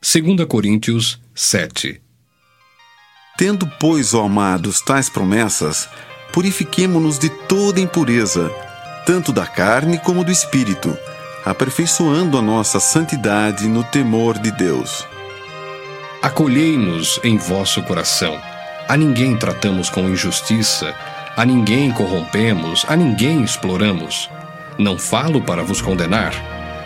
2 Coríntios 7 Tendo, pois, ó amados, tais promessas, purifiquemo-nos de toda impureza, tanto da carne como do espírito, aperfeiçoando a nossa santidade no temor de Deus. Acolhei-nos em vosso coração. A ninguém tratamos com injustiça, a ninguém corrompemos, a ninguém exploramos. Não falo para vos condenar,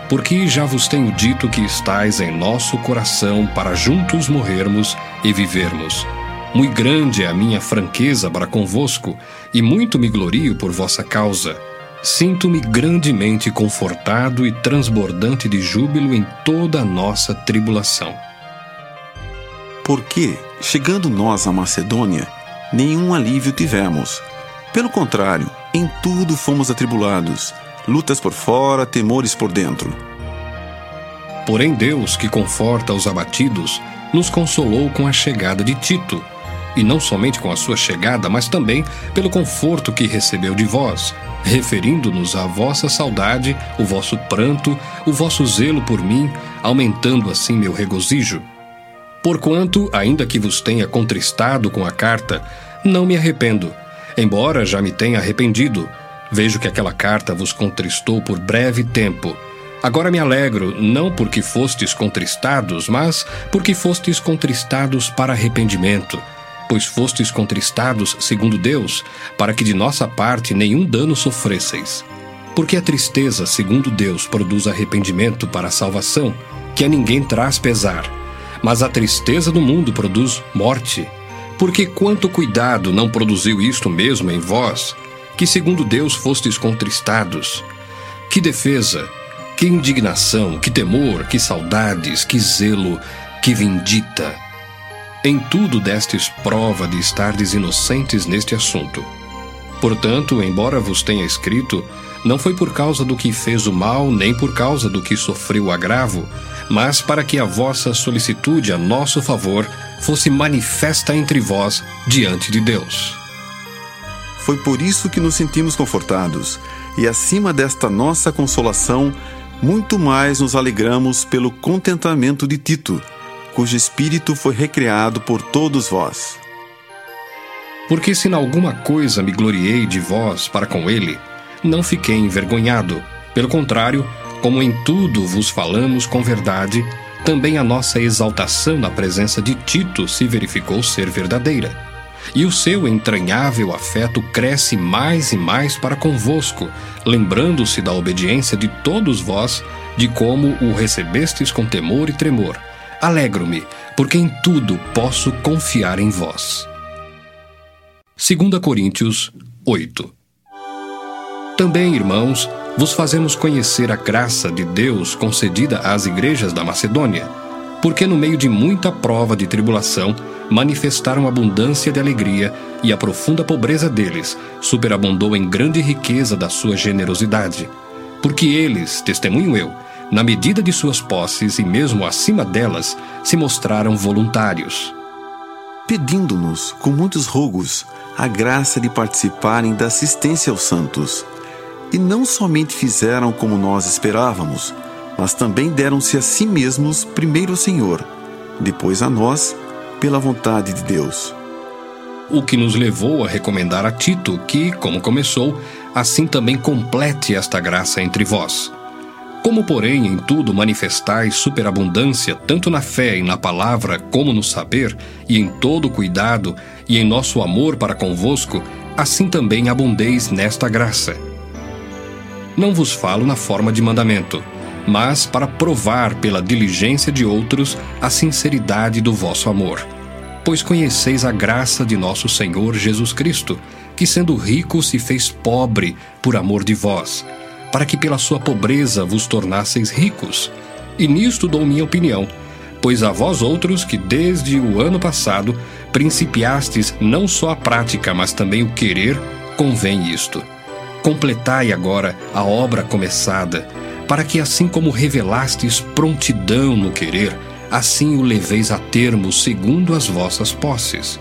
porque já vos tenho dito que estais em nosso coração para juntos morrermos e vivermos. Muito grande é a minha franqueza para convosco, e muito me glorio por vossa causa. Sinto-me grandemente confortado e transbordante de júbilo em toda a nossa tribulação. Porque, chegando nós à Macedônia, nenhum alívio tivemos pelo contrário, em tudo fomos atribulados, lutas por fora, temores por dentro. Porém, Deus, que conforta os abatidos, nos consolou com a chegada de Tito, e não somente com a sua chegada, mas também pelo conforto que recebeu de vós, referindo-nos à vossa saudade, o vosso pranto, o vosso zelo por mim, aumentando assim meu regozijo. Porquanto, ainda que vos tenha contristado com a carta, não me arrependo Embora já me tenha arrependido, vejo que aquela carta vos contristou por breve tempo. Agora me alegro, não porque fostes contristados, mas porque fostes contristados para arrependimento. Pois fostes contristados, segundo Deus, para que de nossa parte nenhum dano sofresseis. Porque a tristeza, segundo Deus, produz arrependimento para a salvação, que a ninguém traz pesar. Mas a tristeza do mundo produz morte. Porque quanto cuidado não produziu isto mesmo em vós, que segundo Deus fostes contristados? Que defesa, que indignação, que temor, que saudades, que zelo, que vindita! Em tudo destes prova de estardes inocentes neste assunto. Portanto, embora vos tenha escrito, não foi por causa do que fez o mal, nem por causa do que sofreu o agravo, mas para que a vossa solicitude a nosso favor fosse manifesta entre vós diante de Deus. Foi por isso que nos sentimos confortados, e acima desta nossa consolação, muito mais nos alegramos pelo contentamento de Tito, cujo espírito foi recriado por todos vós. Porque se em alguma coisa me gloriei de vós para com ele, não fiquei envergonhado. Pelo contrário, como em tudo vos falamos com verdade, também a nossa exaltação na presença de Tito se verificou ser verdadeira. E o seu entranhável afeto cresce mais e mais para convosco, lembrando-se da obediência de todos vós, de como o recebestes com temor e tremor. Alegro-me, porque em tudo posso confiar em vós. 2 Coríntios 8 Também, irmãos, vos fazemos conhecer a graça de Deus concedida às igrejas da Macedônia, porque no meio de muita prova de tribulação manifestaram abundância de alegria e a profunda pobreza deles superabundou em grande riqueza da sua generosidade. Porque eles, testemunho eu, na medida de suas posses e mesmo acima delas, se mostraram voluntários. Pedindo-nos, com muitos rogos, a graça de participarem da assistência aos santos e não somente fizeram como nós esperávamos, mas também deram-se a si mesmos primeiro ao Senhor, depois a nós, pela vontade de Deus. O que nos levou a recomendar a Tito que, como começou, assim também complete esta graça entre vós. Como, porém, em tudo manifestais superabundância, tanto na fé e na palavra, como no saber, e em todo cuidado, e em nosso amor para convosco, assim também abundeis nesta graça não vos falo na forma de mandamento, mas para provar pela diligência de outros a sinceridade do vosso amor. Pois conheceis a graça de nosso Senhor Jesus Cristo, que sendo rico se fez pobre por amor de vós, para que pela sua pobreza vos tornasseis ricos. E nisto dou minha opinião, pois a vós outros que desde o ano passado principiastes não só a prática, mas também o querer, convém isto. Completai agora a obra começada, para que assim como revelastes prontidão no querer, assim o leveis a termo segundo as vossas posses.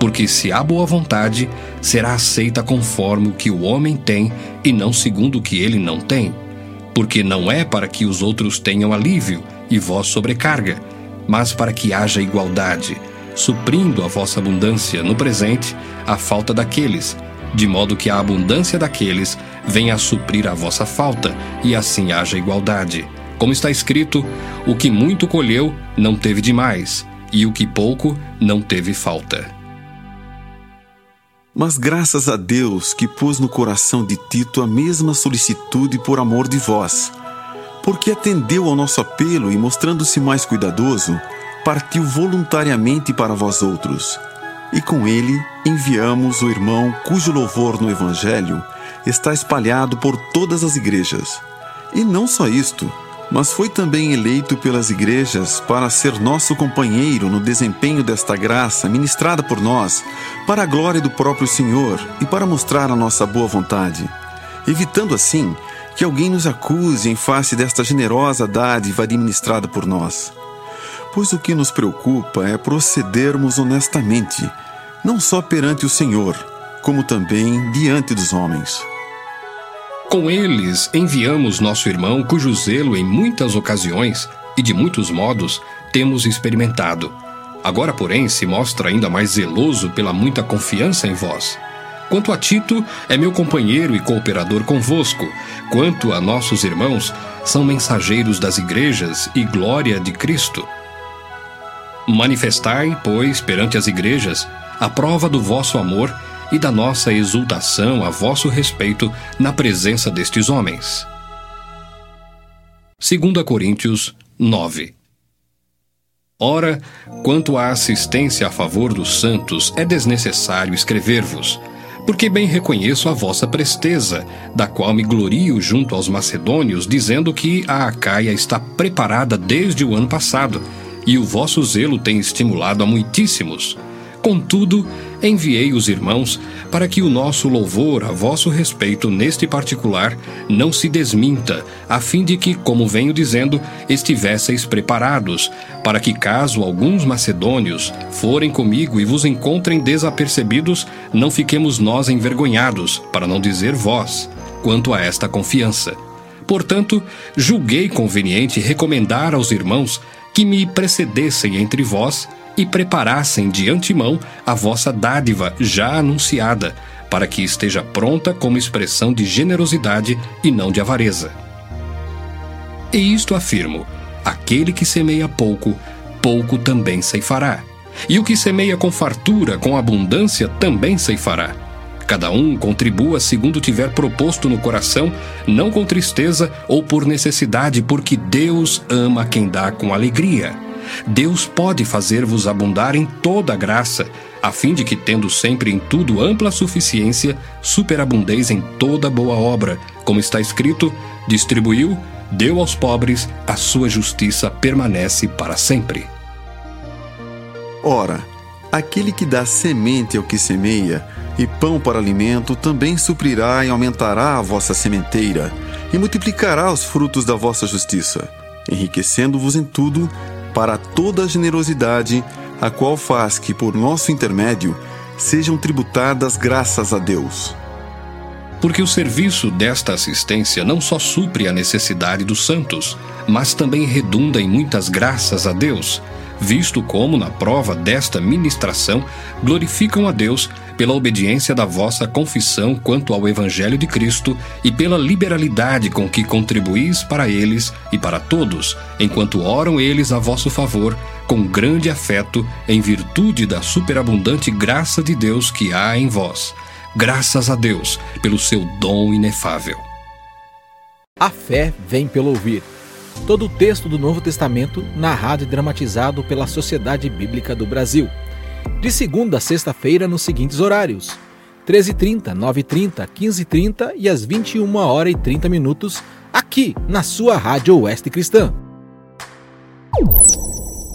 Porque se há boa vontade, será aceita conforme o que o homem tem e não segundo o que ele não tem. Porque não é para que os outros tenham alívio e vós sobrecarga, mas para que haja igualdade, suprindo a vossa abundância no presente a falta daqueles, de modo que a abundância daqueles venha a suprir a vossa falta, e assim haja igualdade. Como está escrito: o que muito colheu não teve demais, e o que pouco não teve falta. Mas graças a Deus que pôs no coração de Tito a mesma solicitude por amor de vós porque atendeu ao nosso apelo e, mostrando-se mais cuidadoso, partiu voluntariamente para vós outros. E com ele enviamos o irmão cujo louvor no Evangelho está espalhado por todas as igrejas. E não só isto, mas foi também eleito pelas igrejas para ser nosso companheiro no desempenho desta graça ministrada por nós, para a glória do próprio Senhor e para mostrar a nossa boa vontade, evitando assim que alguém nos acuse em face desta generosa dádiva administrada por nós. Pois o que nos preocupa é procedermos honestamente, não só perante o Senhor, como também diante dos homens. Com eles enviamos nosso irmão, cujo zelo em muitas ocasiões e de muitos modos temos experimentado. Agora, porém, se mostra ainda mais zeloso pela muita confiança em vós Quanto a Tito, é meu companheiro e cooperador convosco. Quanto a nossos irmãos, são mensageiros das igrejas e glória de Cristo. Manifestai, pois, perante as igrejas, a prova do vosso amor e da nossa exultação a vosso respeito na presença destes homens. 2 Coríntios 9 Ora, quanto à assistência a favor dos santos, é desnecessário escrever-vos porque bem reconheço a vossa presteza, da qual me glorio junto aos macedônios, dizendo que a Acaia está preparada desde o ano passado, e o vosso zelo tem estimulado a muitíssimos. Contudo, enviei os irmãos para que o nosso louvor a vosso respeito neste particular não se desminta, a fim de que, como venho dizendo, estivesseis preparados, para que, caso alguns macedônios forem comigo e vos encontrem desapercebidos, não fiquemos nós envergonhados, para não dizer vós, quanto a esta confiança. Portanto, julguei conveniente recomendar aos irmãos que me precedessem entre vós e preparassem de antemão a vossa dádiva já anunciada, para que esteja pronta como expressão de generosidade e não de avareza. E isto afirmo: aquele que semeia pouco, pouco também ceifará. E o que semeia com fartura, com abundância, também ceifará. Cada um contribua segundo tiver proposto no coração, não com tristeza ou por necessidade, porque Deus ama quem dá com alegria. Deus pode fazer-vos abundar em toda graça, a fim de que, tendo sempre em tudo ampla suficiência, superabundeis em toda boa obra, como está escrito: distribuiu, deu aos pobres, a sua justiça permanece para sempre. Ora, aquele que dá semente ao que semeia, e pão para alimento, também suprirá e aumentará a vossa sementeira, e multiplicará os frutos da vossa justiça, enriquecendo-vos em tudo para toda a generosidade, a qual faz que, por nosso intermédio, sejam tributadas graças a Deus. Porque o serviço desta assistência não só supre a necessidade dos santos, mas também redunda em muitas graças a Deus, visto como, na prova desta ministração, glorificam a Deus pela obediência da vossa confissão quanto ao Evangelho de Cristo e pela liberalidade com que contribuís para eles e para todos, enquanto oram eles a vosso favor, com grande afeto, em virtude da superabundante graça de Deus que há em vós. Graças a Deus pelo seu dom inefável. A fé vem pelo ouvir todo o texto do Novo Testamento narrado e dramatizado pela Sociedade Bíblica do Brasil. De segunda a sexta-feira nos seguintes horários: 13h30, 9h30, 15h30 e às 21 horas e 30 minutos, aqui na sua Rádio Oeste Cristã.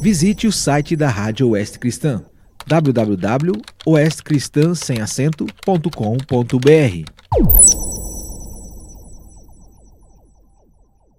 Visite o site da Rádio Oeste Cristã www.oestcristãsemacento.com.br